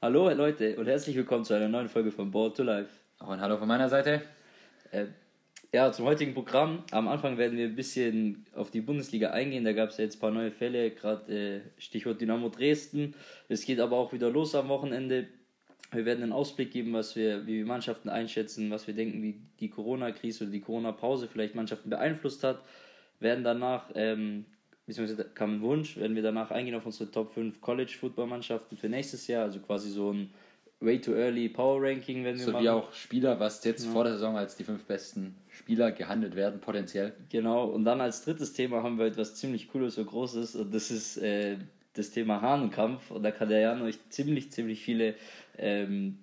Hallo Leute und herzlich willkommen zu einer neuen Folge von Ball to Life. Auch ein Hallo von meiner Seite. Äh, ja, zum heutigen Programm. Am Anfang werden wir ein bisschen auf die Bundesliga eingehen. Da gab es ja jetzt ein paar neue Fälle, gerade äh, Stichwort Dynamo Dresden. Es geht aber auch wieder los am Wochenende. Wir werden einen Ausblick geben, was wir, wie wir Mannschaften einschätzen, was wir denken, wie die Corona-Krise oder die Corona-Pause vielleicht Mannschaften beeinflusst hat. Werden danach, ähm, beziehungsweise kam ein Wunsch, werden wir danach eingehen auf unsere Top 5 College-Football-Mannschaften für nächstes Jahr, also quasi so ein Way Too Early Power Ranking, wenn wir so machen. wie auch Spieler, was jetzt ja. vor der Saison als die fünf besten Spieler gehandelt werden, potenziell. Genau, und dann als drittes Thema haben wir etwas ziemlich Cooles und Großes und das ist äh, das Thema Hahnenkampf und da kann der Jan euch ziemlich, ziemlich viele ähm,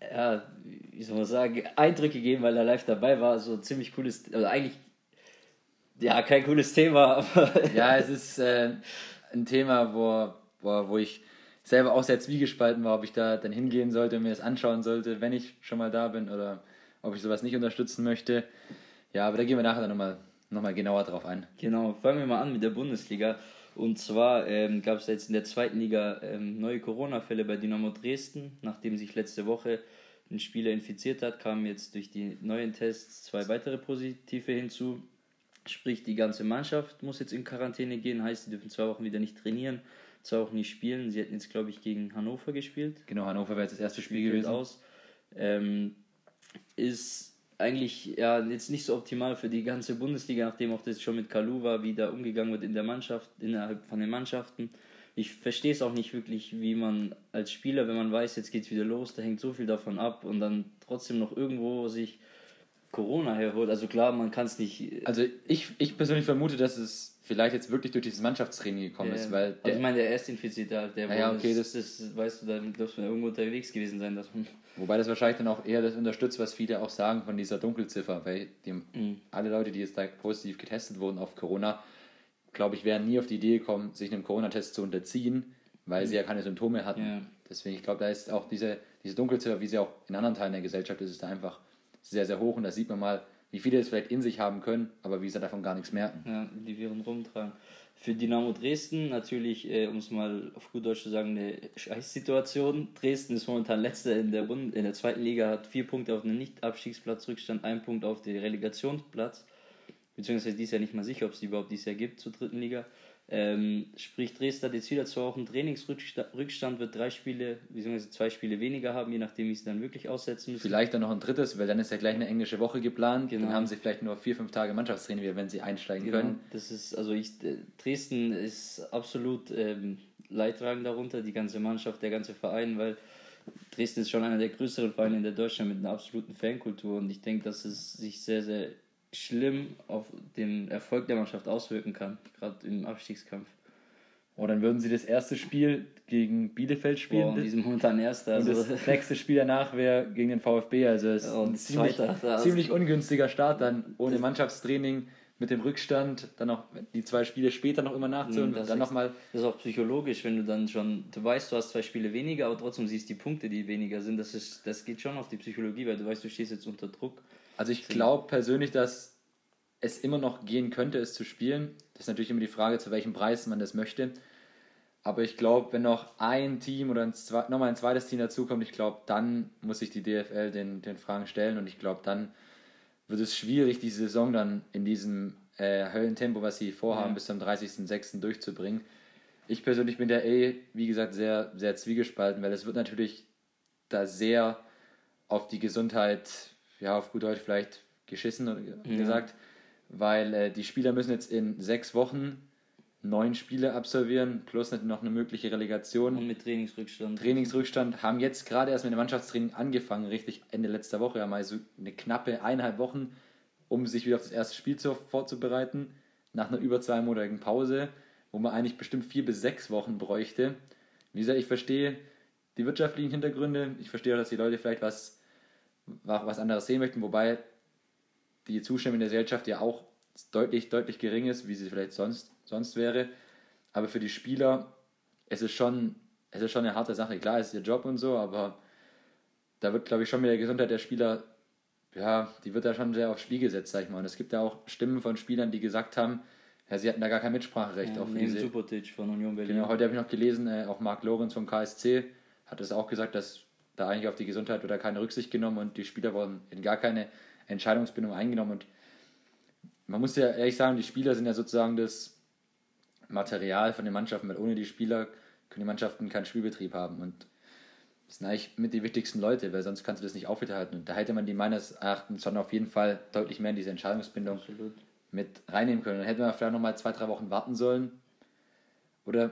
ja, wie soll man sagen, Eindrücke geben, weil er live dabei war. So ein ziemlich cooles, also eigentlich, ja, kein cooles Thema, aber. ja, es ist äh, ein Thema, wo, wo, wo ich selber auch sehr zwiegespalten war, ob ich da dann hingehen sollte und mir das anschauen sollte, wenn ich schon mal da bin oder ob ich sowas nicht unterstützen möchte. Ja, aber da gehen wir nachher nochmal noch mal genauer drauf ein. Genau, fangen wir mal an mit der Bundesliga. Und zwar ähm, gab es jetzt in der zweiten Liga ähm, neue Corona-Fälle bei Dynamo Dresden. Nachdem sich letzte Woche ein Spieler infiziert hat, kamen jetzt durch die neuen Tests zwei weitere Positive hinzu. Sprich, die ganze Mannschaft muss jetzt in Quarantäne gehen, heißt, sie dürfen zwei Wochen wieder nicht trainieren zwar auch nicht spielen. Sie hätten jetzt, glaube ich, gegen Hannover gespielt. Genau, Hannover wäre jetzt das erste Spiel gewesen. Aus. Ähm, ist eigentlich ja jetzt nicht so optimal für die ganze Bundesliga, nachdem auch das schon mit Kalu war, wie da umgegangen wird in der Mannschaft, innerhalb von den Mannschaften. Ich verstehe es auch nicht wirklich, wie man als Spieler, wenn man weiß, jetzt geht es wieder los, da hängt so viel davon ab und dann trotzdem noch irgendwo sich Corona herholt. Also klar, man kann es nicht. Also ich, ich persönlich vermute, dass es vielleicht jetzt wirklich durch dieses Mannschaftstraining gekommen ja, ist, weil also ich meine, der Erstinfizierte, der ja, ja, okay, das, das, weißt du, da muss man irgendwo unterwegs gewesen sein, dass man Wobei das wahrscheinlich dann auch eher das unterstützt, was viele auch sagen von dieser Dunkelziffer, weil die, mhm. alle Leute, die jetzt da positiv getestet wurden auf Corona, glaube ich, wären nie auf die Idee gekommen, sich einem Corona-Test zu unterziehen, weil mhm. sie ja keine Symptome hatten. Ja. Deswegen, ich glaube, da ist auch diese, diese Dunkelziffer, wie sie auch in anderen Teilen der Gesellschaft ist, ist da einfach sehr, sehr hoch und da sieht man mal, wie viele es vielleicht in sich haben können, aber wie sie davon gar nichts merken. Ja, die Viren rumtragen. Für Dynamo Dresden natürlich, äh, um es mal auf gut Deutsch zu sagen, eine Scheißsituation. Dresden ist momentan letzter in der, Bund in der zweiten Liga, hat vier Punkte auf einen Nicht-Abstiegsplatz Rückstand, ein Punkt auf den Relegationsplatz. Beziehungsweise dies Jahr nicht mal sicher, ob es die überhaupt dieses Jahr gibt zur dritten Liga. Ähm, sprich, Dresden hat jetzt wieder zwei Wochen Trainingsrückstand, wird drei Spiele, beziehungsweise zwei Spiele weniger haben, je nachdem, wie sie dann wirklich aussetzen müssen. Vielleicht dann noch ein drittes, weil dann ist ja gleich eine englische Woche geplant. Genau. Dann haben sie vielleicht nur vier, fünf Tage Mannschaftstraining, wenn sie einsteigen genau. können. Das ist, also ich, äh, Dresden ist absolut ähm, leidtragend darunter, die ganze Mannschaft, der ganze Verein, weil Dresden ist schon einer der größeren Vereine in der Deutschland mit einer absoluten Fankultur und ich denke, dass es sich sehr, sehr schlimm auf den Erfolg der Mannschaft auswirken kann, gerade im Abstiegskampf. Oh, dann würden sie das erste Spiel gegen Bielefeld spielen. Boah, die sind momentan erster. Also und das nächste Spiel danach wäre gegen den VfB. Also es ist ein ziemlich, ziemlich ungünstiger Start dann ohne Mannschaftstraining mit dem Rückstand, dann auch die zwei Spiele später noch immer nachzuholen. Das, dann noch mal das ist auch psychologisch, wenn du dann schon, du weißt, du hast zwei Spiele weniger, aber trotzdem siehst die Punkte, die weniger sind. Das, ist, das geht schon auf die Psychologie, weil du weißt, du stehst jetzt unter Druck. Also ich glaube persönlich, dass es immer noch gehen könnte, es zu spielen. Das ist natürlich immer die Frage, zu welchem Preis man das möchte. Aber ich glaube, wenn noch ein Team oder ein zwei, nochmal ein zweites Team dazukommt, ich glaube, dann muss sich die DFL den, den Fragen stellen und ich glaube, dann wird es schwierig, die Saison dann in diesem äh, Höllentempo, was sie vorhaben, ja. bis zum 30.06. durchzubringen. Ich persönlich bin der eh, wie gesagt, sehr, sehr zwiegespalten, weil es wird natürlich da sehr auf die Gesundheit ja, auf gut Deutsch vielleicht geschissen ja. gesagt, weil äh, die Spieler müssen jetzt in sechs Wochen neun Spiele absolvieren, plus noch eine mögliche Relegation. Und mit Trainingsrückstand. Trainingsrückstand, haben jetzt gerade erst mit dem Mannschaftstraining angefangen, richtig Ende letzter Woche, haben also eine knappe eineinhalb Wochen, um sich wieder auf das erste Spiel zu, vorzubereiten, nach einer über zweimonatigen Pause, wo man eigentlich bestimmt vier bis sechs Wochen bräuchte. Wie gesagt, ich verstehe die wirtschaftlichen Hintergründe, ich verstehe auch, dass die Leute vielleicht was was anderes sehen möchten, wobei die Zustimmung der Gesellschaft ja auch deutlich, deutlich gering ist, wie sie vielleicht sonst, sonst wäre. Aber für die Spieler, es ist schon, es ist schon eine harte Sache. Klar, es ist ihr Job und so, aber da wird, glaube ich, schon mit der Gesundheit der Spieler ja, die wird da schon sehr aufs Spiel gesetzt, sag ich mal. Und es gibt ja auch Stimmen von Spielern, die gesagt haben, ja, sie hatten da gar kein Mitspracherecht. Ja, auch neben Subotic von Union Berlin. Genau, heute habe ich noch gelesen, äh, auch Marc Lorenz vom KSC hat es auch gesagt, dass da eigentlich auf die Gesundheit oder keine Rücksicht genommen und die Spieler wurden in gar keine Entscheidungsbindung eingenommen. Und man muss ja ehrlich sagen, die Spieler sind ja sozusagen das Material von den Mannschaften, weil ohne die Spieler können die Mannschaften keinen Spielbetrieb haben. Und das sind eigentlich mit die wichtigsten Leute, weil sonst kannst du das nicht aufrechterhalten. Und da hätte man die meines Erachtens schon auf jeden Fall deutlich mehr in diese Entscheidungsbindung Absolut. mit reinnehmen können. Dann hätte man vielleicht nochmal zwei, drei Wochen warten sollen. Oder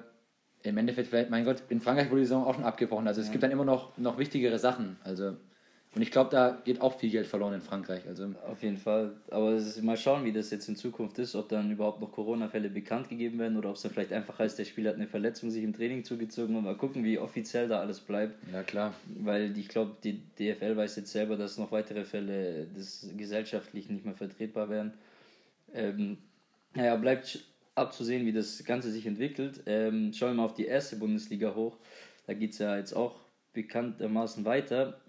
im Endeffekt vielleicht, mein Gott, in Frankreich wurde die Saison auch schon abgebrochen. Also es ja. gibt dann immer noch, noch wichtigere Sachen. Also und ich glaube, da geht auch viel Geld verloren in Frankreich. Also Auf jeden Fall. Aber mal schauen, wie das jetzt in Zukunft ist, ob dann überhaupt noch Corona-Fälle bekannt gegeben werden oder ob es dann vielleicht einfach heißt, der Spieler hat eine Verletzung sich im Training zugezogen und mal gucken, wie offiziell da alles bleibt. Ja, klar. Weil ich glaube, die DFL weiß jetzt selber, dass noch weitere Fälle des gesellschaftlich nicht mehr vertretbar wären. Ähm, naja, bleibt abzusehen, wie das Ganze sich entwickelt. Ähm, schauen wir mal auf die erste Bundesliga hoch. Da geht es ja jetzt auch bekanntermaßen weiter.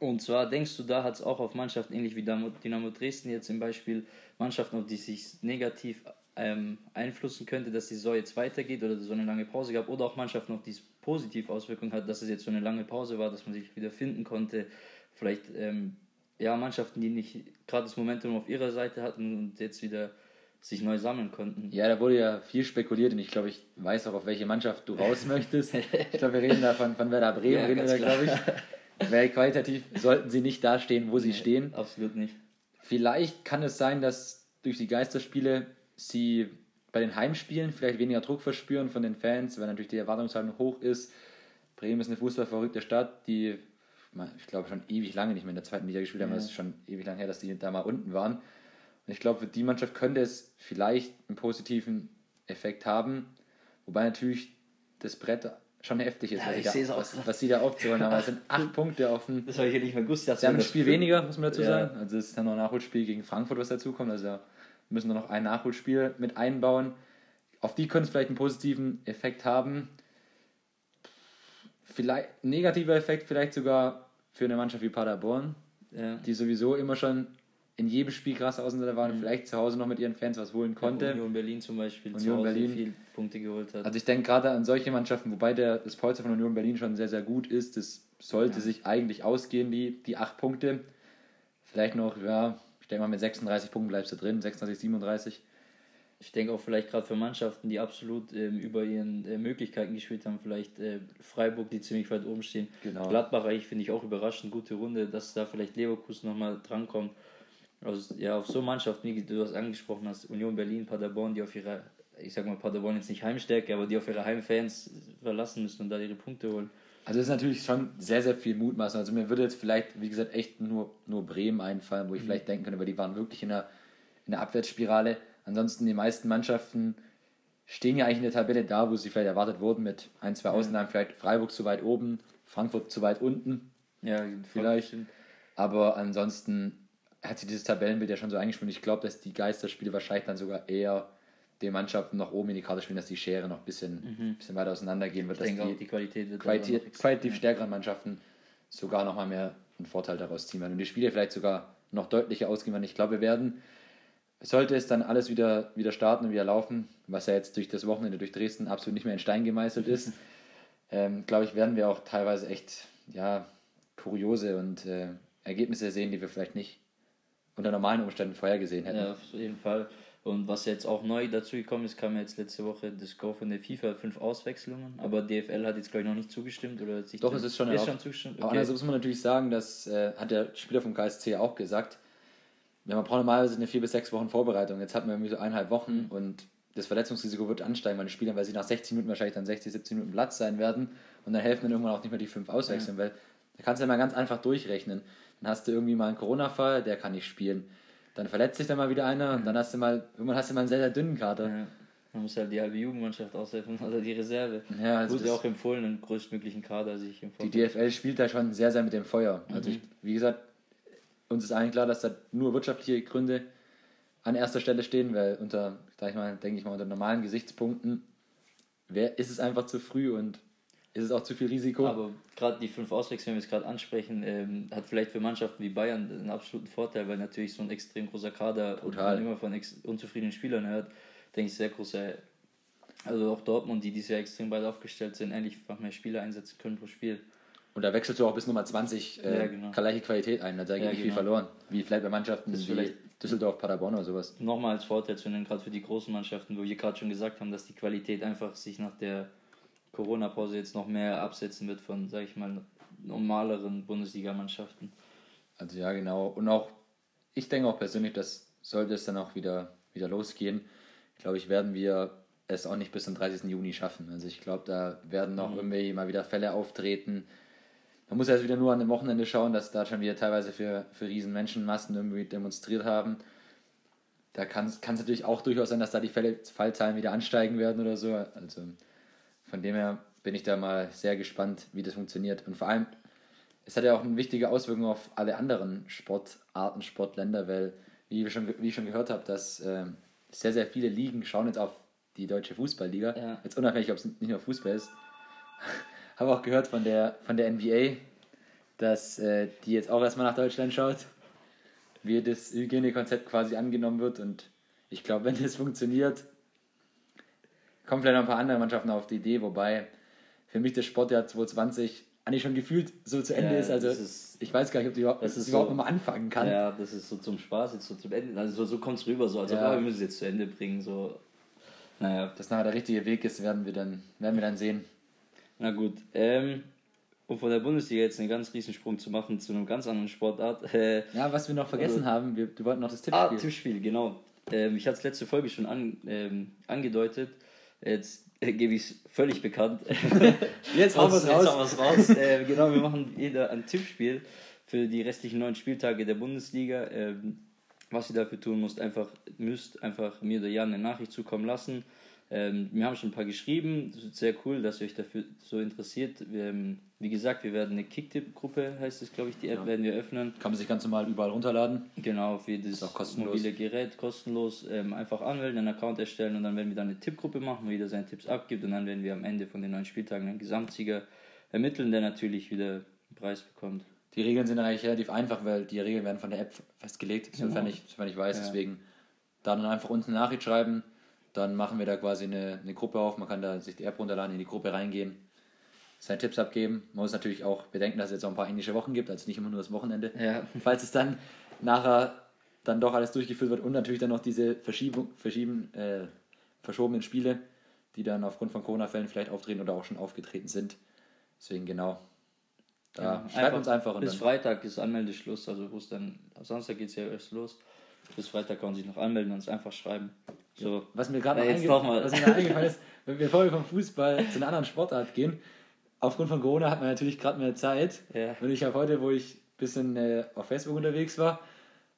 Und zwar denkst du, da hat es auch auf Mannschaften, ähnlich wie Dynamo Dresden jetzt zum Beispiel, Mannschaften, auf die sich negativ ähm, einflussen könnte, dass die Saison jetzt weitergeht oder so eine lange Pause gab, oder auch Mannschaften, auf die es positiv Auswirkungen hat, dass es jetzt so eine lange Pause war, dass man sich wieder finden konnte. Vielleicht ähm, ja, Mannschaften, die nicht gerade das Momentum auf ihrer Seite hatten und jetzt wieder sich neu sammeln konnten. Ja, da wurde ja viel spekuliert und ich glaube, ich weiß auch, auf welche Mannschaft du raus möchtest. ich glaube, wir reden da von, von Werder Bremen, ja, reden wir da, glaube ich. Weil qualitativ sollten sie nicht dastehen, wo sie nee, stehen. Absolut nicht. Vielleicht kann es sein, dass durch die Geisterspiele sie bei den Heimspielen vielleicht weniger Druck verspüren von den Fans, weil natürlich die Erwartungshaltung hoch ist. Bremen ist eine fußballverrückte Stadt, die ich glaube schon ewig lange nicht mehr in der zweiten Liga gespielt haben. Ja. Das ist schon ewig lang her, dass die da mal unten waren. Und ich glaube, für die Mannschaft könnte es vielleicht einen positiven Effekt haben. Wobei natürlich das Brett schon heftig ist, ja, was, da, was, was, sie da aufzuholen haben. Es sind acht Punkte offen. Das habe ich ja nicht mehr gewusst. Sie haben ein Spiel weniger, muss man dazu ja. sagen. Also es ist dann noch ein Nachholspiel gegen Frankfurt, was dazukommt. Also müssen wir noch ein Nachholspiel mit einbauen. Auf die können es vielleicht einen positiven Effekt haben. Vielleicht negativer Effekt vielleicht sogar für eine Mannschaft wie Paderborn, ja. die sowieso immer schon in jedem Spiel krass Außenseiter waren und mhm. vielleicht zu Hause noch mit ihren Fans was holen konnte. Ja, Union Berlin zum Beispiel Union zu Hause Berlin. viel Punkte geholt hat. Also ich denke gerade an solche Mannschaften, wobei der, das Polster von Union Berlin schon sehr, sehr gut ist. Das sollte ja. sich eigentlich ausgehen, die, die acht Punkte. Vielleicht noch, ja, ich denke mal mit 36 Punkten bleibst du drin, 36, 37. Ich denke auch vielleicht gerade für Mannschaften, die absolut ähm, über ihren äh, Möglichkeiten gespielt haben, vielleicht äh, Freiburg, die ziemlich weit oben stehen. Genau. Gladbach eigentlich finde ich auch überraschend gute Runde, dass da vielleicht Leverkusen nochmal drankommt. Also, ja, auf so Mannschaften, wie du das angesprochen hast, Union Berlin, Paderborn, die auf ihre, ich sag mal, Paderborn jetzt nicht Heimstärke, aber die auf ihre Heimfans verlassen müssen und da ihre Punkte holen. Also das ist natürlich schon sehr, sehr viel Mutmaßen. Also mir würde jetzt vielleicht, wie gesagt, echt nur, nur Bremen einfallen, wo ich mhm. vielleicht denken könnte, weil die waren wirklich in der, in der Abwärtsspirale. Ansonsten die meisten Mannschaften stehen ja eigentlich in der Tabelle da, wo sie vielleicht erwartet wurden, mit ein, zwei Ausnahmen, vielleicht Freiburg zu weit oben, Frankfurt zu weit unten. Ja, vielleicht. Aber ansonsten hat sich dieses Tabellenbild ja schon so eingespielt. Ich glaube, dass die Geisterspiele wahrscheinlich dann sogar eher den Mannschaften noch oben in die Karte spielen, dass die Schere noch ein bisschen, mhm. bisschen weiter auseinandergehen wird. Ich denke die, auch, die Qualität wird Qualität, qualitativ stärkeren Mannschaften sogar noch mal mehr einen Vorteil daraus ziehen werden. Und die Spiele vielleicht sogar noch deutlicher ausgehen werden. Ich glaube, wir werden, sollte es dann alles wieder, wieder starten und wieder laufen, was ja jetzt durch das Wochenende durch Dresden absolut nicht mehr in Stein gemeißelt ist, ähm, glaube ich, werden wir auch teilweise echt ja, kuriose und äh, Ergebnisse sehen, die wir vielleicht nicht unter normalen Umständen vorher gesehen hätten. Ja, auf jeden Fall. Und was jetzt auch neu dazu gekommen ist, kam jetzt letzte Woche das Go von der FIFA, fünf Auswechslungen, aber DFL hat jetzt glaube ich noch nicht zugestimmt oder sich Doch, es ist schon, ist schon zugestimmt. Okay. Aber andererseits muss man natürlich sagen, das äh, hat der Spieler vom KSC auch gesagt. Ja, man braucht normalerweise eine vier bis sechs Wochen Vorbereitung. Jetzt hatten wir irgendwie so eineinhalb Wochen mhm. und das Verletzungsrisiko wird ansteigen bei den Spielern, weil sie nach 60 Minuten wahrscheinlich dann 60, 70 Minuten Platz sein werden und dann helfen dann irgendwann auch nicht mehr die fünf Auswechseln, ja. weil da kannst du ja mal ganz einfach durchrechnen. Dann hast du irgendwie mal einen Corona-Fall, der kann nicht spielen. Dann verletzt sich dann mal wieder einer und dann hast du mal, irgendwann hast du mal einen sehr, sehr dünnen Kader. Ja. Man muss halt die halbe Jugendmannschaft aushelfen oder die Reserve. Ja, also Wurde ja auch empfohlen, einen größtmöglichen Kader sich im Die DFL spielt da schon sehr, sehr mit dem Feuer. Also mhm. ich, wie gesagt, uns ist eigentlich klar, dass da nur wirtschaftliche Gründe an erster Stelle stehen, weil unter, sag ich mal, denke ich mal, unter normalen Gesichtspunkten wär, ist es einfach zu früh und ist es auch zu viel Risiko. Aber gerade die fünf Auswechslungen, wenn wir es gerade ansprechen, ähm, hat vielleicht für Mannschaften wie Bayern einen absoluten Vorteil, weil natürlich so ein extrem großer Kader Total. und man immer von unzufriedenen Spielern hört, denke ich, sehr großer. Also auch Dortmund, die dieses Jahr extrem weit aufgestellt sind, endlich einfach mehr Spieler einsetzen können pro Spiel. Und da wechselst du auch bis Nummer 20 äh, Ja, genau. gleiche Qualität ein. Da geht Ja, nicht viel genau. verloren. Wie vielleicht bei Mannschaften Das wie vielleicht- Düsseldorf, Paderborn oder sowas. Nochmal als Vorteil zu nennen, gerade für die großen Mannschaften, wo wir gerade schon gesagt haben, dass die Qualität einfach sich nach der Corona-Pause jetzt noch mehr absetzen wird von, sag ich mal, normaleren Bundesligamannschaften. Also ja, genau. Und auch, ich denke auch persönlich, dass sollte es dann auch wieder, wieder losgehen, glaube ich, werden wir es auch nicht bis zum 30. Juni schaffen. Also ich glaube, da werden noch irgendwie mal wieder Fälle auftreten. Man muss erst wieder nur an dem Wochenende schauen, dass da schon wieder teilweise für, für riesen Menschenmassen irgendwie demonstriert haben. Da kann es natürlich auch durchaus sein, dass da die Fälle, Fallzahlen wieder ansteigen werden oder so. Also von dem her bin ich da mal sehr gespannt, wie das funktioniert. Und vor allem, es hat ja auch eine wichtige Auswirkung auf alle anderen Sportarten, Sportländer, weil, wie, wir schon, wie ich schon gehört habe, dass ähm, sehr, sehr viele Ligen schauen jetzt auf die deutsche Fußballliga. Ja. Jetzt unabhängig, ob es nicht nur Fußball ist. habe auch gehört von der, von der NBA, dass äh, die jetzt auch erstmal nach Deutschland schaut, wie das Hygienekonzept quasi angenommen wird. Und ich glaube, wenn das funktioniert, kommen vielleicht noch ein paar andere Mannschaften auf die Idee, wobei für mich das Sportjahr 2020 eigentlich schon gefühlt so zu Ende Ja, ist. Also ist- ich weiß gar nicht, ob die überhaupt, das ist überhaupt so- noch mal anfangen kann. Ja, das ist so zum Spaß, jetzt so zum Ende. Also so, so kommt es rüber, so als Ja. ah, wir müssen es jetzt zu Ende bringen. So. Naja, Dass nachher der richtige Weg ist, werden wir dann, werden wir dann sehen. na gut. Ähm, um von der Bundesliga jetzt einen ganz riesen Sprung zu machen zu einem ganz anderen Sportart. Äh, Ja, was wir noch vergessen Also- haben, wir, wir wollten noch das Ah, Tippspiel. Tippspiel, genau. Ähm, ich hatte es letzte Folge schon an, ähm, angedeutet. Jetzt äh, gebe ich es völlig bekannt. Jetzt hauen wir's Jetzt raus. wir's raus. äh, genau, wir machen jeder ein Tippspiel für die restlichen neun Spieltage der Bundesliga. Ähm, was ihr dafür tun müsst, einfach, müsst, einfach mir oder Jan eine Nachricht zukommen lassen. Ähm, wir haben schon ein paar geschrieben. Das ist sehr cool, dass ihr euch dafür so interessiert. Ähm, wie gesagt, wir werden eine Kicktipp-Gruppe, heißt es, glaube ich, die App Ja. werden wir öffnen. Kann man sich ganz normal überall runterladen. Genau, für das mobile Gerät kostenlos ähm, einfach anmelden, einen Account erstellen und dann werden wir dann eine Tippgruppe machen, wo jeder seine Tipps abgibt und dann werden wir am Ende von den neun Spieltagen einen Gesamtsieger ermitteln, der natürlich wieder einen Preis bekommt. Die Regeln sind eigentlich relativ einfach, weil die Regeln werden von der App festgelegt, sofern, Genau. ich, sofern ich weiß. Ja. Deswegen da dann einfach uns eine Nachricht schreiben. Dann machen wir da quasi eine, eine Gruppe auf. Man kann da sich die App runterladen, in die Gruppe reingehen, seine Tipps abgeben. Man muss natürlich auch bedenken, dass es jetzt auch ein paar englische Wochen gibt, also nicht immer nur das Wochenende. Ja. Falls es dann nachher dann doch alles durchgeführt wird und natürlich dann noch diese Verschiebung, verschieben, äh, verschobenen Spiele, die dann aufgrund von Corona-Fällen vielleicht auftreten oder auch schon aufgetreten sind. Deswegen genau. Da Ja, schreibt uns einfach Bis Freitag ist Anmeldeschluss, also wo es dann, am Samstag geht es ja erst los. Bis Freitag kann man sich noch anmelden und uns einfach schreiben. So. Was mir gerade einge noch eingefallen ist, wenn wir vorher vom Fußball zu einer anderen Sportart gehen, aufgrund von Corona hat man natürlich gerade mehr Zeit. Ja. Und ich habe heute, wo ich ein bisschen äh, auf Facebook unterwegs war,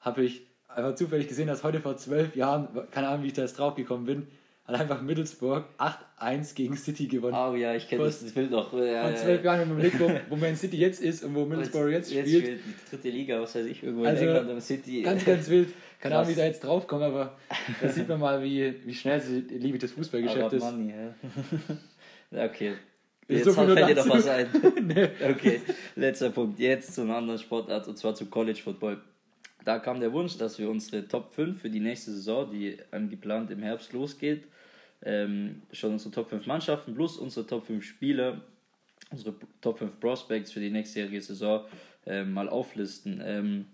habe ich einfach zufällig gesehen, dass heute vor zwölf Jahren, keine Ahnung, wie ich da jetzt drauf gekommen bin, hat einfach Middlesbrough 8-1 gegen City gewonnen. Oh ja, ich kenne das, Bild noch. Ja, Vor ja, zwölf ja. Jahren, wenn man überlegt, wo, wo Man City jetzt ist und wo Middlesbrough jetzt, spielt. die dritte Liga, was weiß ich, irgendwo Also, in England am City. Ganz, ganz wild. Keine Ahnung, wie da jetzt drauf komme, aber da sieht man mal, wie, wie schnell die Liebe des Fußballgeschäfts Aber ist. Money, ja. okay. Jetzt so fällt dir dazu. noch was ein. Nee. Okay, letzter Punkt. Jetzt zu einer anderen Sportart und zwar zu College Football. Da kam der Wunsch, dass wir unsere Top 5 für die nächste Saison, die geplant im Herbst losgeht, ähm, schon unsere Top 5 Mannschaften plus unsere Top 5 Spieler, unsere Top 5 Prospects für die nächstjährige Saison ähm, mal auflisten. Ähm,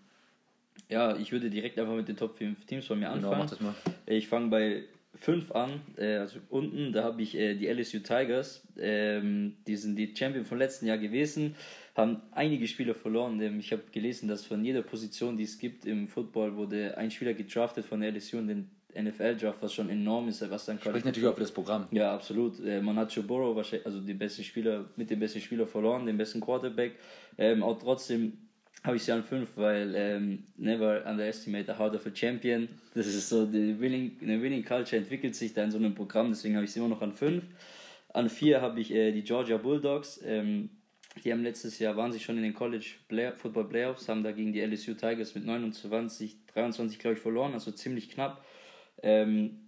ja, ich würde direkt einfach mit den Top 5 Teams von mir Genau, anfangen. mal. Ich fange bei 5 an, äh, also unten, da habe ich äh, die LSU Tigers. Ähm, die sind die Champion vom letzten Jahr gewesen, haben einige Spieler verloren. Ähm, ich habe gelesen, dass von jeder Position, die es gibt im Football, wurde ein Spieler gedraftet von der LSU in den NFL-Draft, was schon enorm ist, was dann Spricht natürlich auch für das Programm. ja, absolut. Äh, Man hat Joe Burrow wahrscheinlich, also den besten Spieler, mit dem besten Spieler verloren, den besten Quarterback. Ähm, auch trotzdem habe ich sie an 5, weil ähm, never underestimate a heart of a champion. Das ist so, die winning, eine Winning Culture entwickelt sich da in so einem Programm, deswegen habe ich sie immer noch an 5. An 4 habe ich äh, die Georgia Bulldogs. Ähm, die haben letztes Jahr, waren sie schon in den College Play Football Playoffs, haben da gegen die LSU Tigers mit 29, 23, glaube ich, verloren, also ziemlich knapp. Ähm,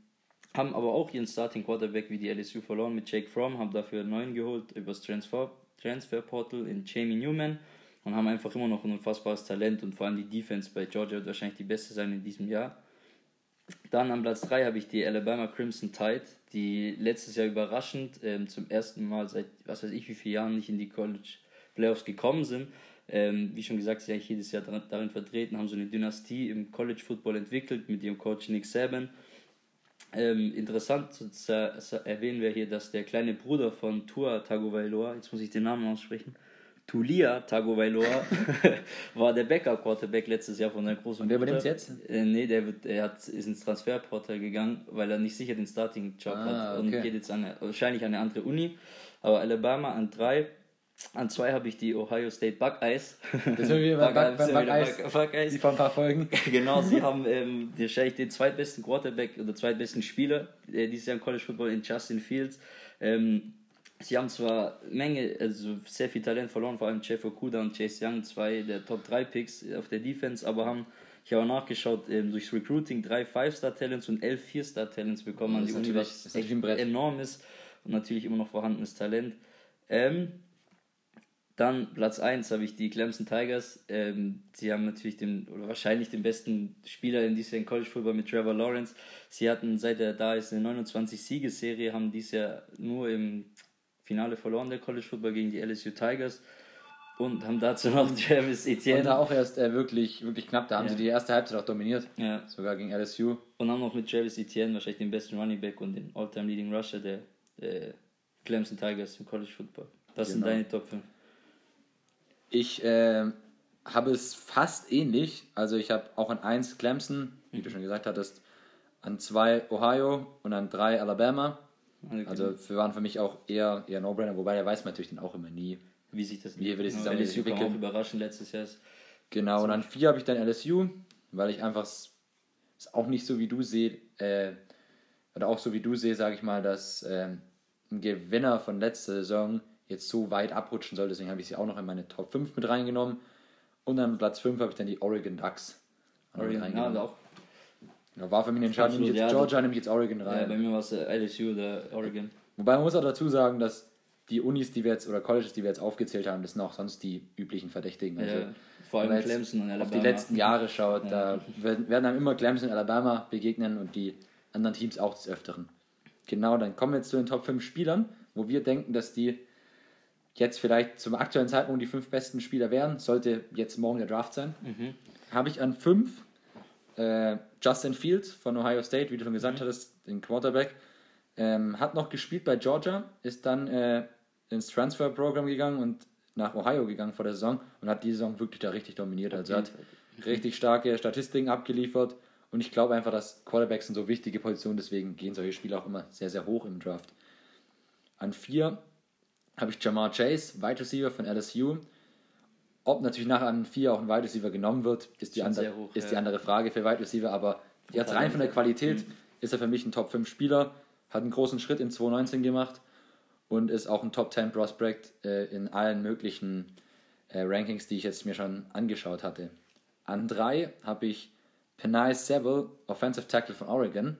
haben aber auch ihren Starting Quarterback wie die LSU verloren mit Jake Fromm, haben dafür einen neuen geholt übers Transfer, Transfer Portal in Jamie Newman und haben einfach immer noch ein unfassbares Talent und vor allem die Defense bei Georgia wird wahrscheinlich die beste sein in diesem Jahr. Dann am Platz 3 habe ich die Alabama Crimson Tide, die letztes Jahr überraschend ähm, zum ersten Mal seit was weiß ich wie vielen Jahren nicht in die College Playoffs gekommen sind. Ähm, wie schon gesagt, sie sind eigentlich jedes Jahr darin vertreten, haben so eine Dynastie im College Football entwickelt mit ihrem Coach Nick Saban. Ähm, interessant zu, erwähnen wäre hier, dass der kleine Bruder von Tua Tagovailoa, jetzt muss ich den Namen aussprechen, Tulia Tagovailoa war der Backup-Quarterback letztes Jahr von der großen Und wer übernimmt jetzt? Äh, nee, der, wird, er hat, ist ins Transferportal gegangen, weil er nicht sicher den Starting-Job ah, hat und okay. geht jetzt an, wahrscheinlich an eine andere Uni. Aber Alabama an drei. An zwei habe ich die Ohio State Buckeyes. Das sind wir beim Buckeyes. Buckeyes. Die vor ein paar Folgen. genau, sie haben ähm, wahrscheinlich den zweitbesten Quarterback oder zweitbesten Spieler äh, dieses Jahr im College Football in Justin Fields. Ähm, Sie haben zwar Menge, also sehr viel Talent verloren, vor allem Jeff Okuda und Chase Young, zwei der Top 3 Picks auf der Defense, aber haben, ich habe nachgeschaut, ähm, durchs Recruiting drei 5-Star-Talents und elf 4-Star-Talents bekommen an die Uni, was echt enorm ist und natürlich immer noch vorhandenes Talent. Ähm, dann Platz 1 habe ich die Clemson Tigers. Ähm, sie haben natürlich den, oder wahrscheinlich den besten Spieler in diesem College Football mit Trevor Lawrence. Sie hatten, seit er da ist, eine 29-Siegesserie, haben dies Jahr nur im Finale verloren, der College Football gegen die LSU Tigers. Und haben dazu noch Travis Etienne. Und da auch erst äh, wirklich, wirklich knapp, da haben ja. sie die erste Halbzeit auch dominiert. Ja. Sogar gegen LSU. Und haben noch mit Travis Etienne wahrscheinlich den besten Running Back und den All-Time Leading Rusher der, der Clemson Tigers im College Football. Das genau. sind deine Top 5. Ich äh, habe es fast ähnlich. Also ich habe auch an 1 Clemson, wie du schon gesagt hattest, an 2 Ohio und an 3 Alabama. Okay. Also für, waren für mich auch eher, eher No-Brainer, wobei da weiß man natürlich dann auch immer nie, wie sich das, wie wir das genau, LSU kam auch überraschend letztes Jahr. Genau, und an vier habe ich dann LSU, weil ich einfach es auch nicht so wie du sehe, äh, oder auch so wie du sehe, sage ich mal, dass äh, ein Gewinner von letzter Saison jetzt so weit abrutschen soll. Deswegen habe ich sie auch noch in meine Top 5 mit reingenommen. Und an Platz 5 habe ich dann die Oregon Ducks Oregon, ja, auch ja, war für mich eine Entscheidung. Nehme ich jetzt Georgia, nehme ich jetzt Oregon rein. Ja, bei mir war es äh, LSU oder Oregon. Wobei man muss auch dazu sagen, dass die Unis, die wir jetzt, oder Colleges, die wir jetzt aufgezählt haben, das sind auch sonst die üblichen Verdächtigen. Also, ja, vor allem Clemson und Alabama. Auf die letzten Jahre schaut, da werden, werden einem immer Clemson und Alabama begegnen und die anderen Teams auch des Öfteren. Genau, dann kommen wir jetzt zu den Top 5 Spielern, wo wir denken, dass die jetzt vielleicht zum aktuellen Zeitpunkt die fünf besten Spieler wären, sollte jetzt morgen der Draft sein. Mhm. Habe ich an 5 äh, Justin Fields von Ohio State, wie du schon gesagt mhm. hattest, den Quarterback, ähm, hat noch gespielt bei Georgia, ist dann äh, ins Transfer-Programm gegangen und nach Ohio gegangen vor der Saison und hat die Saison wirklich da richtig dominiert. Also hat richtig starke Statistiken abgeliefert und ich glaube einfach, dass Quarterbacks sind so wichtige Positionen, deswegen gehen solche Spiele auch immer sehr, sehr hoch im Draft. An vier habe ich Jamar Chase, Wide Receiver von LSU. Ob natürlich nachher an 4 auch ein Wide Receiver genommen wird, ist, die, andere, hoch, ist ja. die andere Frage für Wide Receiver, aber jetzt rein von der Qualität mhm. ist er für mich ein Top 5 Spieler, hat einen großen Schritt in 2019 gemacht und ist auch ein Top 10 Prospect äh, in allen möglichen äh, Rankings, die ich jetzt mir schon angeschaut hatte. An 3 habe ich Penai Sewell, Offensive Tackle von Oregon.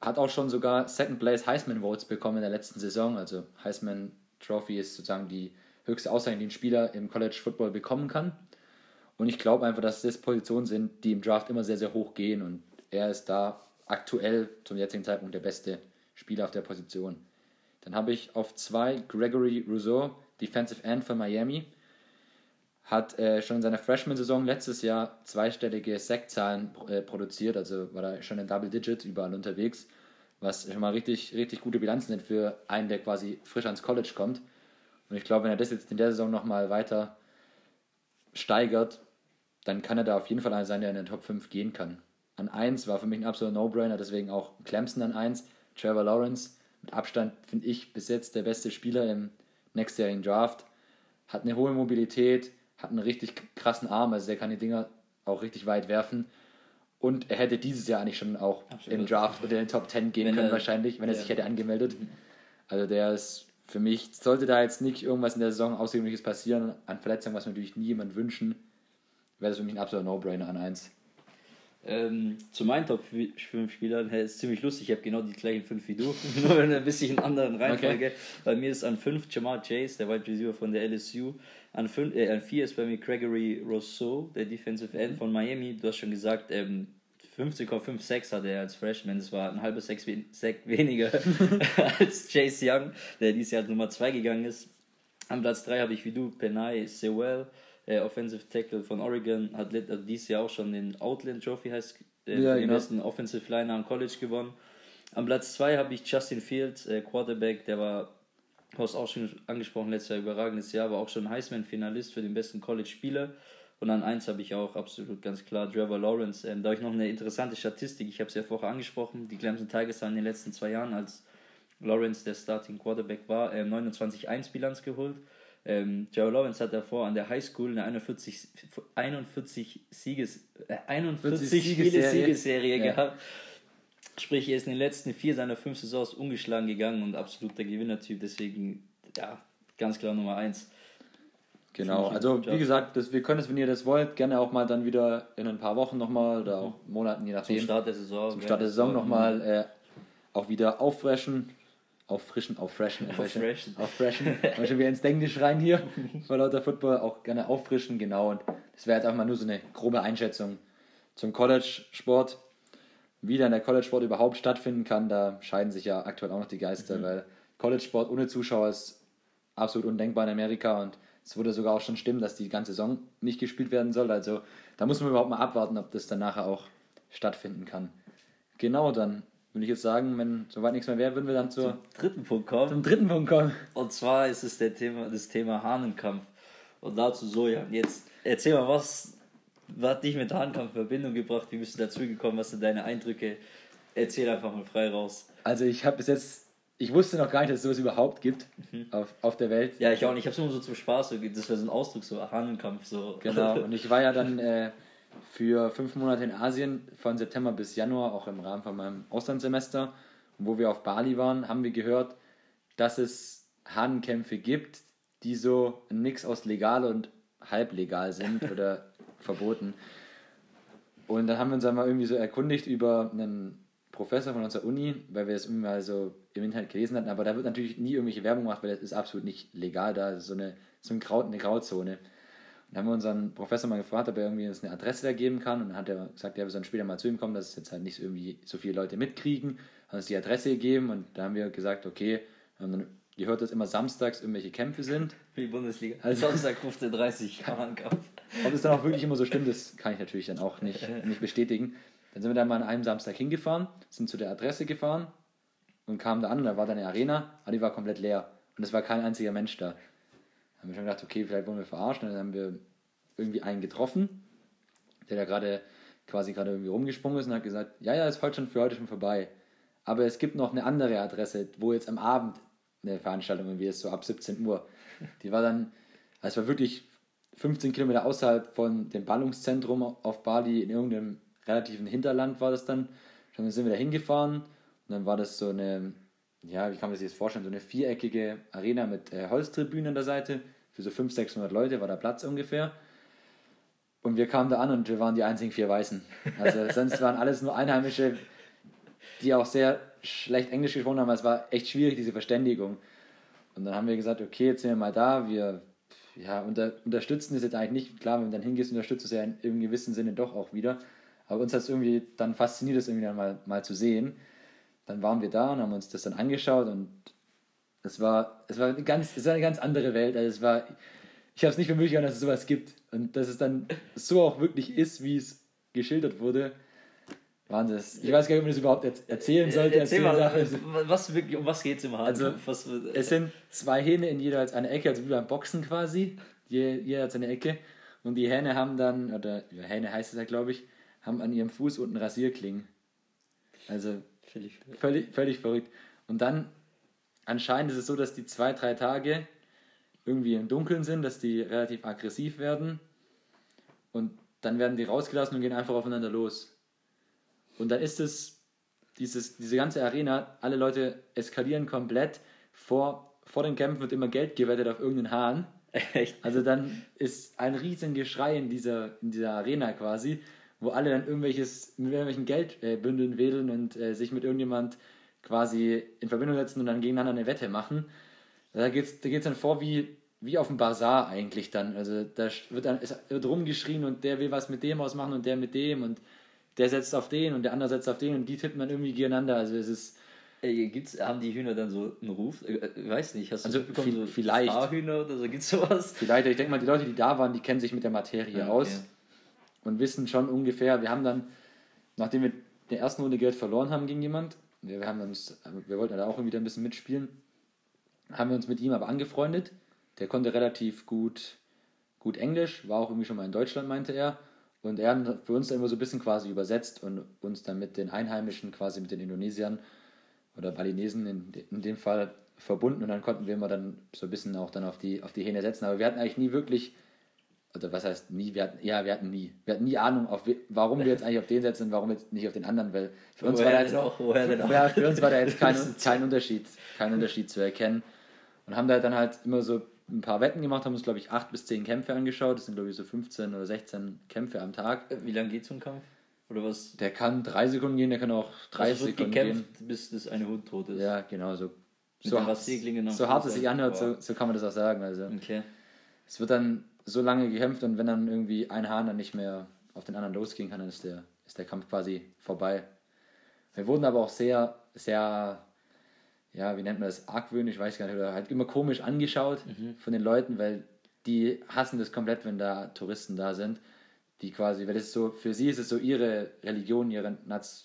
Hat auch schon sogar Second Place Heisman Votes bekommen in der letzten Saison. Also Heisman Trophy ist sozusagen die höchste Auszeichnung, die ein Spieler im College Football bekommen kann. Und ich glaube einfach, dass das Positionen sind, die im Draft immer sehr, sehr hoch gehen. Und er ist da aktuell zum jetzigen Zeitpunkt der beste Spieler auf der Position. Dann habe ich auf zwei Gregory Rousseau, Defensive End von Miami. Hat äh, schon in seiner Freshman-Saison letztes Jahr zweistellige Sackzahlen äh, produziert, also war da schon in Double Digit überall unterwegs, was schon mal richtig, richtig gute Bilanzen sind für einen, der quasi frisch ans College kommt. Und ich glaube, wenn er das jetzt in der Saison nochmal weiter steigert, dann kann er da auf jeden Fall einer sein, der in den Top 5 gehen kann. An 1 war für mich ein absoluter No-Brainer, deswegen auch Clemson an 1. Trevor Lawrence, mit Abstand finde ich bis jetzt der beste Spieler im nächstjährigen Draft. Hat eine hohe Mobilität, hat einen richtig krassen Arm, also der kann die Dinger auch richtig weit werfen. Und er hätte dieses Jahr eigentlich schon auch Absolut. im Draft oder in den Top 10 gehen wenn können, er, wahrscheinlich, wenn er sich hätte angemeldet. Mhm. Also der ist für mich sollte da jetzt nicht irgendwas in der Saison Außergewöhnliches passieren, an Verletzungen, was wir natürlich nie jemand wünschen, wäre das für mich ein absoluter No-Brainer an 1. Ähm, zu meinen Top 5 Spielern, hey, ist ziemlich lustig, ich habe genau die gleichen 5 wie du, nur in ein bisschen anderen Reihenfolge. Okay. Bei mir ist an 5 Jamal Chase, der Wide Receiver von der LSU. An 4 äh, ist bei mir Gregory Rousseau, der Defensive End von Miami. Du hast schon gesagt, ähm, 50,56 hatte er als Freshman. Das war ein halbes Sack weniger als Chase Young, der dieses Jahr Nummer 2 gegangen ist. Am Platz 3 habe ich wie du Penai Sewell äh, Offensive Tackle von Oregon, hat also dieses Jahr auch schon den Outland Trophy, heißt äh, ja, den genau. besten Offensive Liner am College gewonnen. Am Platz 2 habe ich Justin Fields, äh, Quarterback, der war, du hast auch schon angesprochen, letztes Jahr überragendes Jahr, war auch schon Heisman-Finalist für den besten College-Spieler. Und an 1 habe ich auch absolut ganz klar Trevor Lawrence. Ähm, da habe ich noch eine interessante Statistik, ich habe es ja vorher angesprochen, die Clemson Tigers haben in den letzten zwei Jahren, als Lawrence der Starting Quarterback war, äh, 29-1-Bilanz geholt. Ähm, Joe Lawrence hat davor an der High School eine 41, 41 Sieges, äh, 41 Spiele Siegesserie ja. gehabt. Sprich, er ist in den letzten vier seiner fünf Saisons ungeschlagen gegangen und absoluter Gewinnertyp. Deswegen, ja, ganz klar Nummer eins. Genau, also wie gesagt, das, wir können es, wenn ihr das wollt, gerne auch mal dann wieder in ein paar Wochen nochmal oder auch Monaten, je nachdem. Zum Start der Saison. Zum Start der Saison nochmal äh, auch wieder auffrischen auffrischen, auffreshen, auffreshen, auffreshen. Mal schon wieder ins Englisch rein hier vor lauter Football auch gerne auffrischen, genau. Und das wäre jetzt einfach mal nur so eine grobe Einschätzung zum College-Sport. Wie dann der College-Sport überhaupt stattfinden kann, da scheiden sich ja aktuell auch noch die Geister, mhm. weil College-Sport ohne Zuschauer ist absolut undenkbar in Amerika und es würde sogar auch schon stimmen, dass die ganze Saison nicht gespielt werden soll. Also da muss man überhaupt mal abwarten, ob das dann nachher auch stattfinden kann. Genau, dann würde ich jetzt sagen, wenn soweit nichts mehr wäre, würden wir dann zur zum dritten Punkt kommen. Zum dritten Punkt kommen. Und zwar ist es der Thema, das Thema Hahnenkampf. Und dazu so, ja, jetzt erzähl mal, was hat dich mit Hahnenkampf in Verbindung gebracht? Wie bist du dazu gekommen? Was sind deine Eindrücke? Erzähl einfach mal frei raus. Also ich habe bis jetzt, ich wusste noch gar nicht, dass es sowas überhaupt gibt mhm. auf, auf der Welt. Ja, ich auch nicht. Ich habe es nur so zum Spaß, so, das wäre so ein Ausdruck, so Hahnenkampf. So. Genau, und ich war ja dann... Äh, für fünf Monate in Asien, von September bis Januar, auch im Rahmen von meinem Auslandssemester. Und wo wir auf Bali waren, haben wir gehört, dass es Hahnenkämpfe gibt, die so ein Mix aus legal und halblegal sind oder verboten. Und dann haben wir uns einmal irgendwie so erkundigt über einen Professor von unserer Uni, weil wir das irgendwie mal so im Internet gelesen hatten, aber da wird natürlich nie irgendwelche Werbung gemacht, weil das ist absolut nicht legal, da ist so eine, so ein Grau, eine Grauzone. Dann haben wir unseren Professor mal gefragt, ob er irgendwie uns eine Adresse da geben kann. Und dann hat er gesagt, ja, wir sollen später mal zu ihm kommen, dass es jetzt halt nicht irgendwie so viele Leute mitkriegen. Hat uns die Adresse gegeben und da haben wir gesagt, okay, haben dann gehört, dass immer samstags irgendwelche Kämpfe sind. Für die Bundesliga. Also Samstag 15.30 Kampf. Ob es dann auch wirklich immer so stimmt, das kann ich natürlich dann auch nicht, nicht bestätigen. Dann sind wir dann mal an einem Samstag hingefahren, sind zu der Adresse gefahren und kamen da an und da war dann eine Arena, aber die war komplett leer. Und es war kein einziger Mensch da haben wir schon gedacht, okay, vielleicht wollen wir verarschen. Dann haben wir irgendwie einen getroffen, der da gerade quasi gerade irgendwie rumgesprungen ist und hat gesagt, ja, ja, ist heute schon für heute schon vorbei. Aber es gibt noch eine andere Adresse, wo jetzt am Abend eine Veranstaltung irgendwie ist, so ab 17 Uhr. Die war dann, also es war wirklich 15 Kilometer außerhalb von dem Ballungszentrum auf Bali, in irgendeinem relativen Hinterland war das dann. Dann sind wir da hingefahren und dann war das so eine ja, wie kann man sich das vorstellen, so eine viereckige Arena mit äh, Holztribünen an der Seite. Für so 500, 600 Leute war der Platz ungefähr. Und wir kamen da an und wir waren die einzigen vier Weißen. Also sonst waren alles nur Einheimische, die auch sehr schlecht Englisch gesprochen haben. Es war echt schwierig, diese Verständigung. Und dann haben wir gesagt, okay, jetzt sind wir mal da. Wir ja, unter, unterstützen ist jetzt eigentlich nicht. Klar, wenn du dann hingehst, unterstützt es ja in, in gewissem Sinne doch auch wieder. Aber uns hat es irgendwie dann fasziniert, das irgendwie dann mal, mal zu sehen dann waren wir da und haben uns das dann angeschaut und es war, es war, eine, ganz, es war eine ganz andere Welt. Also es war, ich habe es nicht für möglich gehalten, dass es sowas gibt und dass es dann so auch wirklich ist, wie es geschildert wurde. Wahnsinn. Ich weiß gar nicht, ob man das überhaupt erzählen sollte. Erzähl mal, was wirklich, um was geht es im Hahn? Also, was, es sind zwei Hähne in jeweils einer Ecke, also wie beim Boxen quasi. Jeder hat seine Ecke. Und die Hähne haben dann, oder ja, Hähne heißt es ja, glaube ich, haben an ihrem Fuß unten Rasierklingen. Also Völlig, völlig, völlig verrückt. Und dann, anscheinend ist es so, dass die zwei, drei Tage irgendwie im Dunkeln sind, dass die relativ aggressiv werden. Und dann werden die rausgelassen und gehen einfach aufeinander los. Und dann ist es, dieses, diese ganze Arena, alle Leute eskalieren komplett. Vor, vor den Kämpfen wird immer Geld gewettet auf irgendeinen Hahn. Echt? Also dann ist ein riesen Geschrei in dieser, in dieser Arena quasi. wo alle dann irgendwelches, mit irgendwelchen Geldbündeln äh, wedeln und äh, sich mit irgendjemand quasi in Verbindung setzen und dann gegeneinander eine Wette machen. Da geht es da geht's dann vor wie, wie auf dem Bazar eigentlich dann. Also da wird dann es wird rumgeschrien und der will was mit dem ausmachen und der mit dem und der setzt auf den und der andere setzt auf den und die tippen dann irgendwie gegeneinander. Also es ist. Ey, gibt's, haben die Hühner dann so einen Ruf? Ich äh, weiß nicht, hast du also bekommen, so vielleicht. Starhühner oder so? Gibt's sowas? Vielleicht, ich denke mal, die Leute, die da waren, die kennen sich mit der Materie okay. aus und wissen schon ungefähr. Wir haben dann, nachdem wir der ersten Runde Geld verloren haben gegen jemand, wir, haben uns, wir wollten da auch wieder ein bisschen mitspielen, haben wir uns mit ihm aber angefreundet. Der konnte relativ gut, gut Englisch, war auch irgendwie schon mal in Deutschland, meinte er. Und er hat für uns dann immer so ein bisschen quasi übersetzt und uns dann mit den Einheimischen, quasi mit den Indonesiern oder Balinesen in, in dem Fall verbunden und dann konnten wir immer dann so ein bisschen auch dann auf die, auf die Hähne setzen. Aber wir hatten eigentlich nie wirklich, oder was heißt nie, wir hatten, ja, wir hatten nie, wir hatten nie Ahnung, auf, warum wir jetzt eigentlich auf den setzen und warum jetzt nicht auf den anderen, weil für uns woher war da jetzt, auch, für, ja, für uns war da jetzt kein, kein Unterschied, kein Unterschied zu erkennen. Und haben da dann halt immer so ein paar Wetten gemacht, haben uns, glaube ich, acht bis zehn Kämpfe angeschaut. Das sind, glaube ich, so 15 oder 16 Kämpfe am Tag. Äh, wie lange geht so ein Kampf? Oder was? Der kann drei Sekunden gehen, der kann auch 30 also Sekunden gekämpft, gehen. bis das eine Hund tot ist. Ja, genau. So, so, so hart es sich anhört, so, so kann man das auch sagen. Also, okay. Es wird dann so lange gekämpft und wenn dann irgendwie ein Hahn dann nicht mehr auf den anderen losgehen kann, dann ist der, ist der Kampf quasi vorbei. Wir wurden aber auch sehr, sehr ja, wie nennt man das, argwöhnisch, weiß gar nicht, oder halt immer komisch angeschaut mhm. von den Leuten, weil die hassen das komplett, wenn da Touristen da sind, die quasi, weil das so, für sie ist es so ihre Religion, ihre,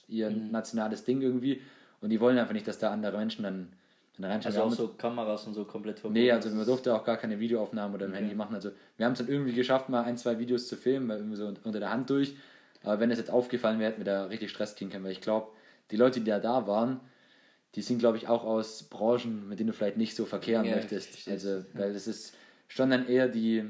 ihr mhm. nationales Ding irgendwie und die wollen einfach nicht, dass da andere Menschen dann, dann reinschauen. Also auch so Kameras und so komplett verboten? Nee, also man durfte auch gar keine Videoaufnahmen oder im okay. Handy machen, also wir haben es dann irgendwie geschafft, mal ein, zwei Videos zu filmen, weil irgendwie so unter der Hand durch, aber wenn es jetzt aufgefallen wäre, hätten wir da richtig Stress kriegen können, weil ich glaube, die Leute, die da da waren, die sind, glaube ich, auch aus Branchen, mit denen du vielleicht nicht so verkehren ja, möchtest. Also, weil es ist schon dann eher die,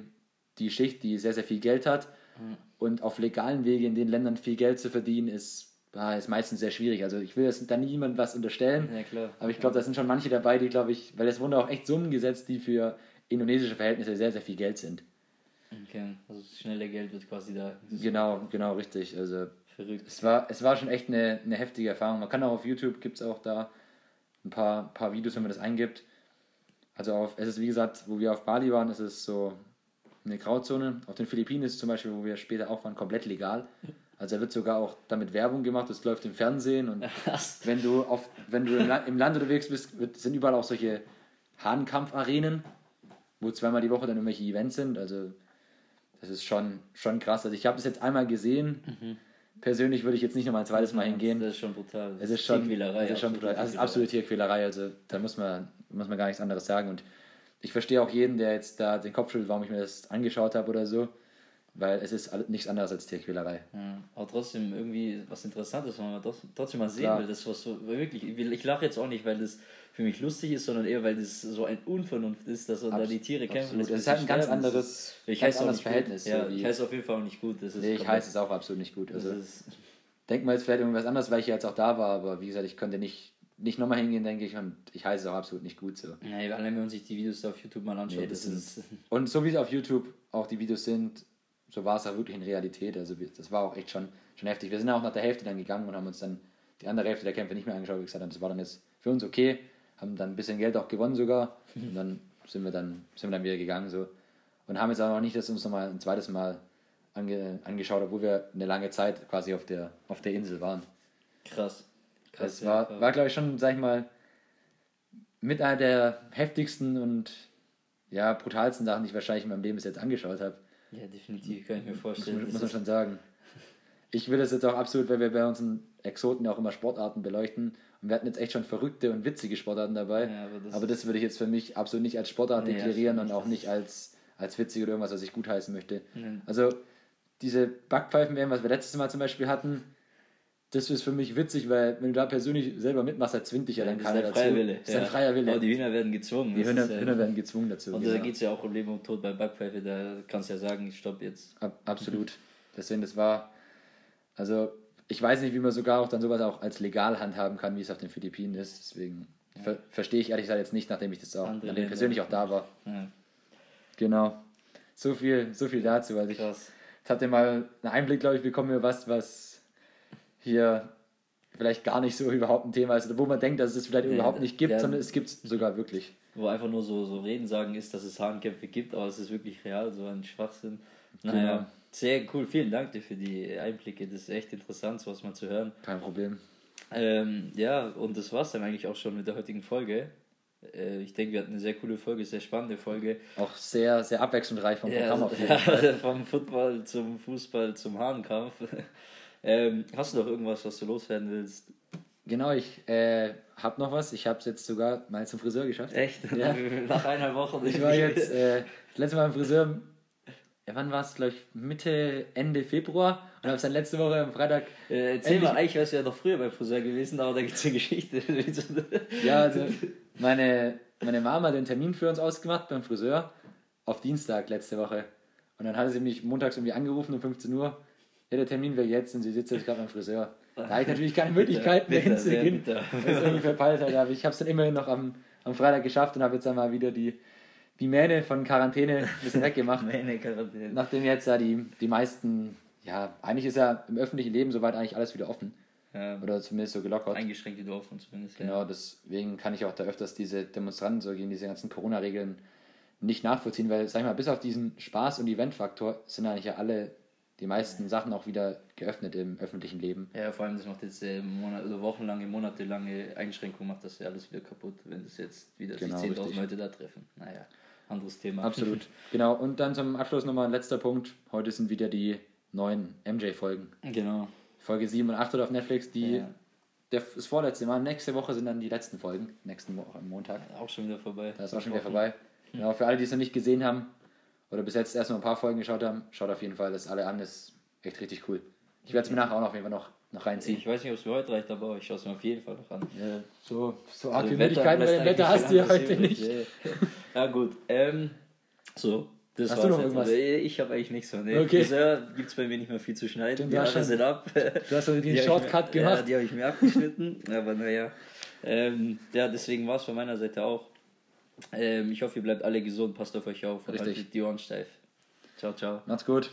die Schicht, die sehr, sehr viel Geld hat. Mhm. Und auf legalen Wege in den Ländern viel Geld zu verdienen, ist, ist meistens sehr schwierig. Also ich will jetzt da niemandem was unterstellen, ja, aber ich glaube, da sind schon manche dabei, die, glaube ich, weil es wurden auch echt Summen gesetzt, die für indonesische Verhältnisse sehr, sehr viel Geld sind. Okay, also das schnelle Geld wird quasi da. Genau, genau, richtig. Also Verrückt. Es war, es war schon echt eine, eine heftige Erfahrung. Man kann auch auf YouTube, gibt es auch da ein paar, paar Videos, wenn man das eingibt. Also auf, es ist wie gesagt, wo wir auf Bali waren, ist es so eine Grauzone. Auf den Philippinen ist es zum Beispiel, wo wir später auch waren, komplett legal. Also da wird sogar auch damit Werbung gemacht, das läuft im Fernsehen und wenn du auf, wenn du im Land, im Land unterwegs bist, wird, sind überall auch solche Hahnkampfarenen, wo zweimal die Woche dann irgendwelche Events sind. Also das ist schon, schon krass. Also ich habe es jetzt einmal gesehen. Mhm persönlich würde ich jetzt nicht nochmal ein zweites Mal hingehen. Das ist schon brutal. Es ist schon, Tierquälerei. Es ist schon brutal. Also absolute Tierquälerei. Also da muss man, muss man gar nichts anderes sagen. Und ich verstehe auch jeden, der jetzt da den Kopf schüttelt, warum ich mir das angeschaut habe oder so. Weil es ist nichts anderes als Tierquälerei. Ja, aber trotzdem irgendwie was Interessantes, wenn man trotzdem mal sehen Klar. will. Das was so wirklich. Ich, lache jetzt auch nicht, weil das für mich lustig ist, sondern eher, weil das so ein Unvernunft ist, dass Abs da die Tiere kämpfen. Das, das ist halt ein ganz anderes, ich ganz anderes Verhältnis. Ja, ich heiße auf jeden Fall auch nicht gut. Das ist nee, ich heiße es auch absolut nicht gut. Also, denk mal jetzt vielleicht irgendwas anderes, weil ich jetzt auch da war, aber wie gesagt, ich konnte nicht, nicht nochmal hingehen, denke ich, und ich heiße es auch absolut nicht gut so. Ja, wenn man sich die Videos auf YouTube mal anschaut, nee, das, das ist. Und so wie es auf YouTube auch die Videos sind, so war es auch wirklich in Realität. Also das war auch echt schon, schon heftig. Wir sind auch nach der Hälfte dann gegangen und haben uns dann die andere Hälfte der Kämpfe nicht mehr angeschaut, wie gesagt haben, das war dann jetzt für uns okay haben dann ein bisschen Geld auch gewonnen sogar. Und dann sind wir dann, sind wir dann wieder gegangen so. Und haben jetzt auch noch nicht das uns nochmal ein zweites Mal ange, angeschaut, obwohl wir eine lange Zeit quasi auf der, auf der Insel waren. Krass. Krass das war, war glaube ich, schon, sag ich mal, mit einer der heftigsten und ja, brutalsten Sachen, die ich wahrscheinlich in meinem Leben bis jetzt angeschaut habe. Ja, definitiv, kann ich mir vorstellen. Muss, muss man schon sagen. Ich will das jetzt auch absolut, weil wir bei unseren Exoten ja auch immer Sportarten beleuchten und wir hatten jetzt echt schon verrückte und witzige Sportarten dabei. Ja, aber, das aber, das würde ich jetzt für mich absolut nicht als Sportart nee, deklarieren und auch nicht als, als witzig oder irgendwas, was ich gutheißen möchte. Nee. Also diese Backpfeifen was wir letztes Mal zum Beispiel hatten, das ist für mich witzig, weil wenn du da persönlich selber mitmachst, dann zwingt dich ja, ja dann keiner dazu. Freier Wille. Das ist ein freier Wille. Aber die Hühner werden gezwungen. Die Hühner, Hühner, werden gezwungen dazu. Und genau. da geht es ja auch um Leben und Tod bei Backpfeife, da kannst du ja sagen, ich stopp jetzt. Ab, absolut. Deswegen, das war, also ich weiß nicht, wie man sogar auch dann sowas auch als legal handhaben kann, wie es auf den Philippinen ist. Deswegen ja. ver verstehe ich ehrlich gesagt jetzt nicht, nachdem ich das auch, Andere nachdem persönlich auch da war. Ja. Genau. So viel, so viel dazu. Also ich Jetzt habt ihr mal einen Einblick, glaube ich, bekommen wir was, was hier vielleicht gar nicht so überhaupt ein Thema ist, oder wo man denkt, dass es vielleicht Nee, überhaupt nicht gibt, ja. sondern es gibt es sogar wirklich. Wo einfach nur so, so Reden sagen ist, dass es Hahnkämpfe gibt, aber es ist wirklich real, so ein Schwachsinn. Genau. Naja, sehr cool. Vielen Dank dir für die Einblicke. Das ist echt interessant, sowas mal zu hören. Kein Problem. Ähm, ja, und das war's dann eigentlich auch schon mit der heutigen Folge. Äh, ich denke, wir hatten eine sehr coole Folge, sehr spannende Folge. Auch sehr, sehr abwechslungsreich vom Ja, Programm also, auf jeden Fall. ja, vom Football zum Fußball zum Hahnkampf. Ähm, hast du noch irgendwas, was du loswerden willst? Genau, ich äh, habe noch was. Ich habe es jetzt sogar mal zum Friseur geschafft. Echt? Ja. Nach eineinhalb Wochen. Ich war jetzt äh, das letzte Mal im Friseur, ja, wann war es, glaube ich, Mitte, Ende Februar und habe es dann letzte Woche am Freitag. Äh, erzähl Endlich- mal, eigentlich wärst du ja noch früher beim Friseur gewesen, aber da gibt es eine Geschichte. Ja, also meine, meine Mama hat den Termin für uns ausgemacht beim Friseur auf Dienstag letzte Woche. Und dann hatte sie mich montags irgendwie angerufen um 15 Uhr. Ja, der Termin wäre jetzt und sie sitzt jetzt gerade beim Friseur. Da habe ich natürlich keine Möglichkeit mehr hinzugehen. Das ist irgendwie verpeilt halt. Aber ich habe es dann immerhin noch am, am Freitag geschafft und habe jetzt dann mal wieder die, die Mähne von Quarantäne ein bisschen weggemacht. Meine Quarantäne. Nachdem jetzt ja die, die meisten, ja, eigentlich ist ja im öffentlichen Leben soweit eigentlich alles wieder offen. Ja, Oder zumindest so gelockert. eingeschränkte Dorf und zumindest. Genau, deswegen kann ich auch da öfters diese Demonstranten so gegen diese ganzen Corona-Regeln nicht nachvollziehen, weil, sag ich mal, bis auf diesen Spaß- und Eventfaktor sind eigentlich ja alle, die meisten Sachen auch wieder geöffnet im öffentlichen Leben. Ja, vor allem das macht jetzt äh, Monat, also wochenlange, monatelange Einschränkung, macht das ja alles wieder kaputt, wenn es jetzt wieder Genau, sich 10.000 richtig. Leute da treffen. Naja, anderes Thema. Absolut. genau, und dann zum Abschluss nochmal ein letzter Punkt. Heute sind wieder die neuen MJ-Folgen. Genau. Folge 7 und 8 auf Netflix, die Ja. der, das vorletzte Mal. Nächste Woche sind dann die letzten Folgen, nächsten Woche am Montag. Auch schon wieder vorbei. Da ist auch schon wieder vorbei. Genau, für alle, die es noch nicht gesehen haben oder bis jetzt erst noch ein paar Folgen geschaut haben, schaut auf jeden Fall das alle an. Das ist echt richtig cool. Ich werde es mir nachher auch noch, auf jeden Fall noch, noch reinziehen. Ich weiß nicht, ob es mir heute reicht, aber ich schaue es mir auf jeden Fall noch an. Ja, so, so Also arg wie Wetter Möglichkeiten bei dem Wetter hast du ja heute nicht. Ja, gut. Ähm, so, das Hast du noch irgendwas? Ich habe eigentlich nichts mehr. Nee, Okay. Friseur gibt es bei mir nicht mehr viel zu schneiden. Die du hast Haare sind ab. Du hast also den Shortcut mir, Ja, gemacht. die habe ich mir abgeschnitten. aber naja. Ähm, ja, deswegen war es von meiner Seite auch. Ähm, ich hoffe, ihr bleibt alle gesund, passt auf euch auf und Richtig. haltet die Ohren steif. Ciao, ciao. Macht's gut.